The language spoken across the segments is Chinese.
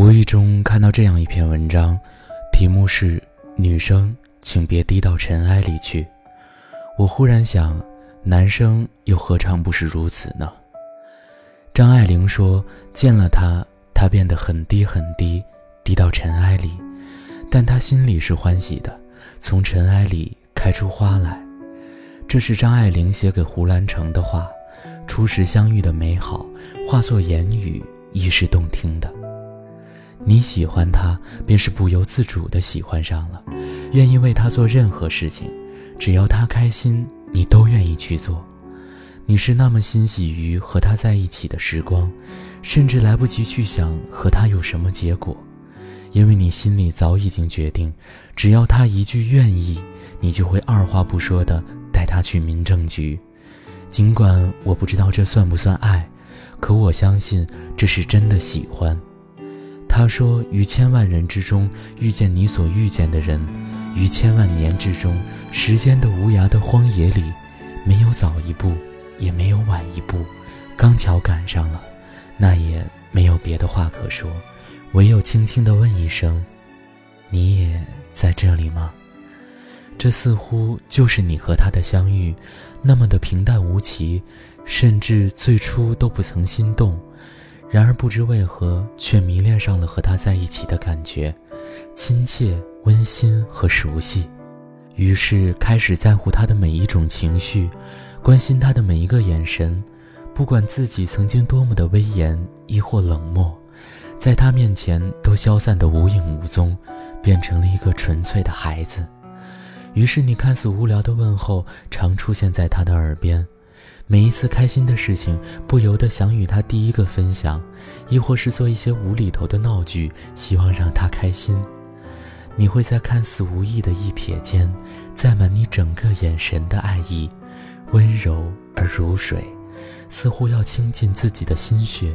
无意中看到这样一篇文章，题目是“女生，请别低到尘埃里去”。我忽然想，男生又何尝不是如此呢？张爱玲说：“见了他，他变得很低很低，低到尘埃里，但他心里是欢喜的，从尘埃里开出花来。”这是张爱玲写给胡兰成的话。初时相遇的美好，化作言语，亦是动听的。你喜欢他，便是不由自主的喜欢上了，愿意为他做任何事情，只要他开心，你都愿意去做。你是那么欣喜于和他在一起的时光，甚至来不及去想和他有什么结果，因为你心里早已经决定，只要他一句愿意，你就会二话不说的带他去民政局。尽管我不知道这算不算爱，可我相信这是真的喜欢。他说：“于千万人之中遇见你所遇见的人，于千万年之中，时间的无涯的荒野里，没有早一步，也没有晚一步，刚巧赶上了，那也没有别的话可说，唯有轻轻地问一声：你也在这里吗？”这似乎就是你和他的相遇，那么的平淡无奇，甚至最初都不曾心动，然而不知为何却迷恋上了和他在一起的感觉，亲切、温馨和熟悉，于是开始在乎他的每一种情绪，关心他的每一个眼神，不管自己曾经多么的威严亦或冷漠，在他面前都消散得无影无踪，变成了一个纯粹的孩子。于是，你看似无聊的问候常出现在他的耳边，每一次开心的事情，不由得想与他第一个分享，亦或是做一些无厘头的闹剧，希望让他开心。你会在看似无意的一瞥间，载满你整个眼神的爱意，温柔而如水，似乎要倾尽自己的心血；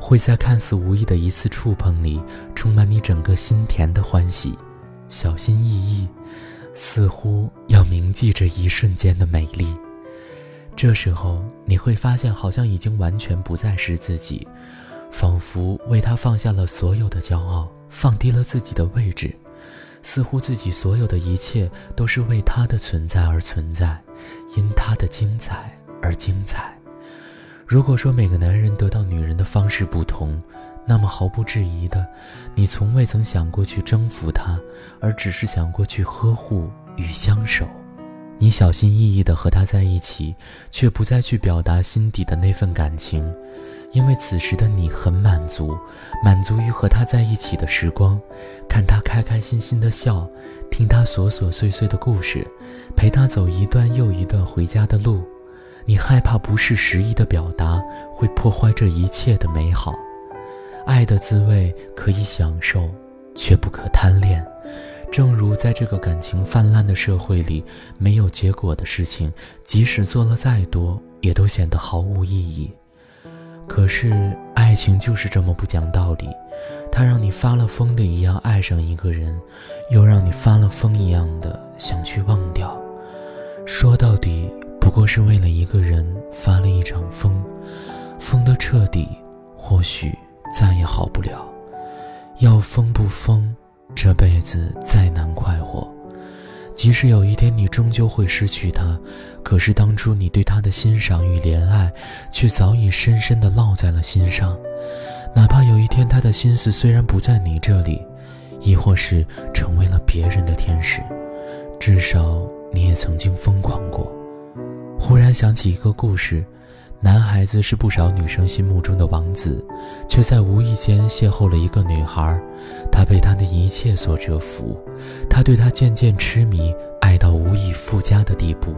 会在看似无意的一次触碰里，充满你整个心田的欢喜，小心翼翼。似乎要铭记这一瞬间的美丽，这时候你会发现，好像已经完全不再是自己，仿佛为他放下了所有的骄傲，放低了自己的位置，似乎自己所有的一切都是为他的存在而存在，因他的精彩而精彩。如果说每个男人得到女人的方式不同，那么毫不质疑的，你从未曾想过去征服他，而只是想过去呵护与相守。你小心翼翼地和他在一起，却不再去表达心底的那份感情，因为此时的你很满足，满足于和他在一起的时光，看他开开心心的笑，听他琐琐碎碎的故事，陪他走一段又一段回家的路。你害怕不是时宜的表达会破坏这一切的美好。爱的滋味可以享受，却不可贪恋。正如在这个感情泛滥的社会里，没有结果的事情，即使做了再多，也都显得毫无意义。可是爱情就是这么不讲道理，它让你发了疯的一样爱上一个人，又让你发了疯一样的想去忘掉。说到底，不过是为了一个人发了一场疯，疯得彻底，或许。再也好不了，要疯不疯，这辈子再难快活。即使有一天你终究会失去他，可是当初你对他的欣赏与怜爱，却早已深深地烙在了心上。哪怕有一天他的心思虽然不在你这里，亦或是成为了别人的天使，至少你也曾经疯狂过。忽然想起一个故事。男孩子是不少女生心目中的王子，却在无意间邂逅了一个女孩，他被她的一切所折服，他对她渐渐痴迷，爱到无以复加的地步，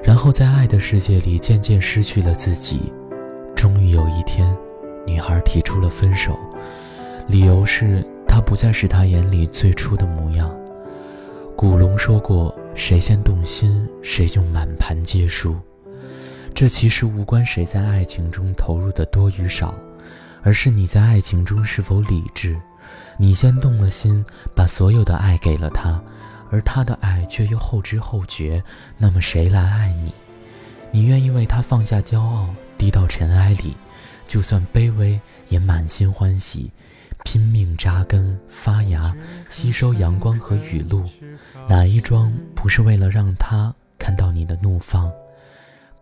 然后在爱的世界里渐渐失去了自己。终于有一天，女孩提出了分手，理由是他不再是她眼里最初的模样。古龙说过：“谁先动心，谁就满盘皆输。”这其实无关谁在爱情中投入的多与少，而是你在爱情中是否理智。你先动了心，把所有的爱给了他，而他的爱却又后知后觉，那么谁来爱你？你愿意为他放下骄傲，低到尘埃里，就算卑微也满心欢喜，拼命扎根发芽，吸收阳光和雨露。哪一桩不是为了让他看到你的怒放？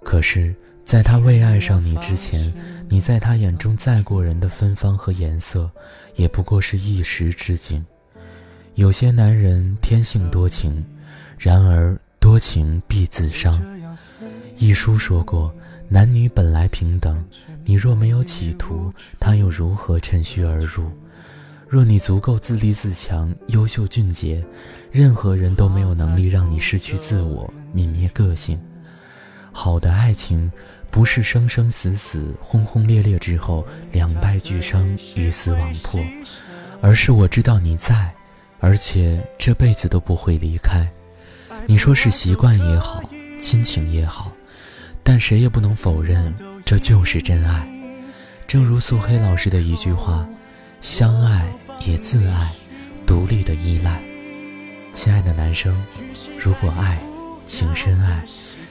可是，在他未爱上你之前，你在他眼中再过人的芬芳和颜色，也不过是一时之景。有些男人天性多情，然而多情必自伤。一书说过，男女本来平等，你若没有企图，他又如何趁虚而入？若你足够自立自强、优秀俊杰，任何人都没有能力让你失去自我、泯灭个性。好的爱情，不是生生死死、轰轰烈烈之后两败俱伤、鱼死网破，而是我知道你在，而且这辈子都不会离开。你说是习惯也好，亲情也好，但谁也不能否认，这就是真爱。正如素黑老师的一句话。相爱也自爱，独立的依赖。亲爱的男生，如果爱，请深爱，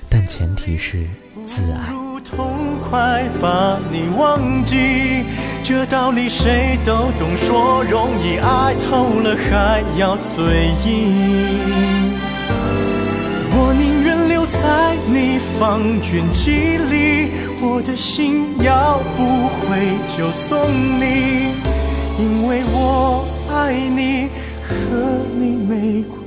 但前提是自爱。如痛快把你忘记，这道理谁都懂，说容易，爱透了还要嘴硬。我宁愿留在你方圆几里，我的心要不回就送你。因为我爱你，和你没关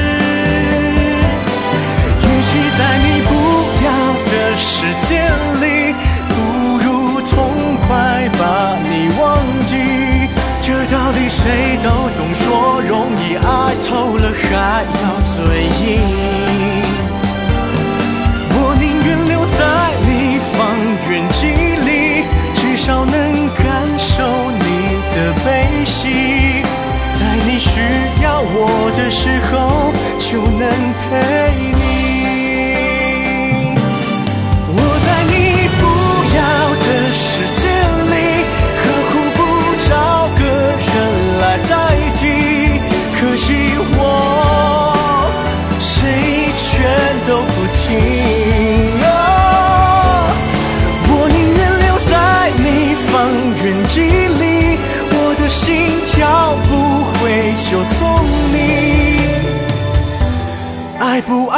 还要嘴硬。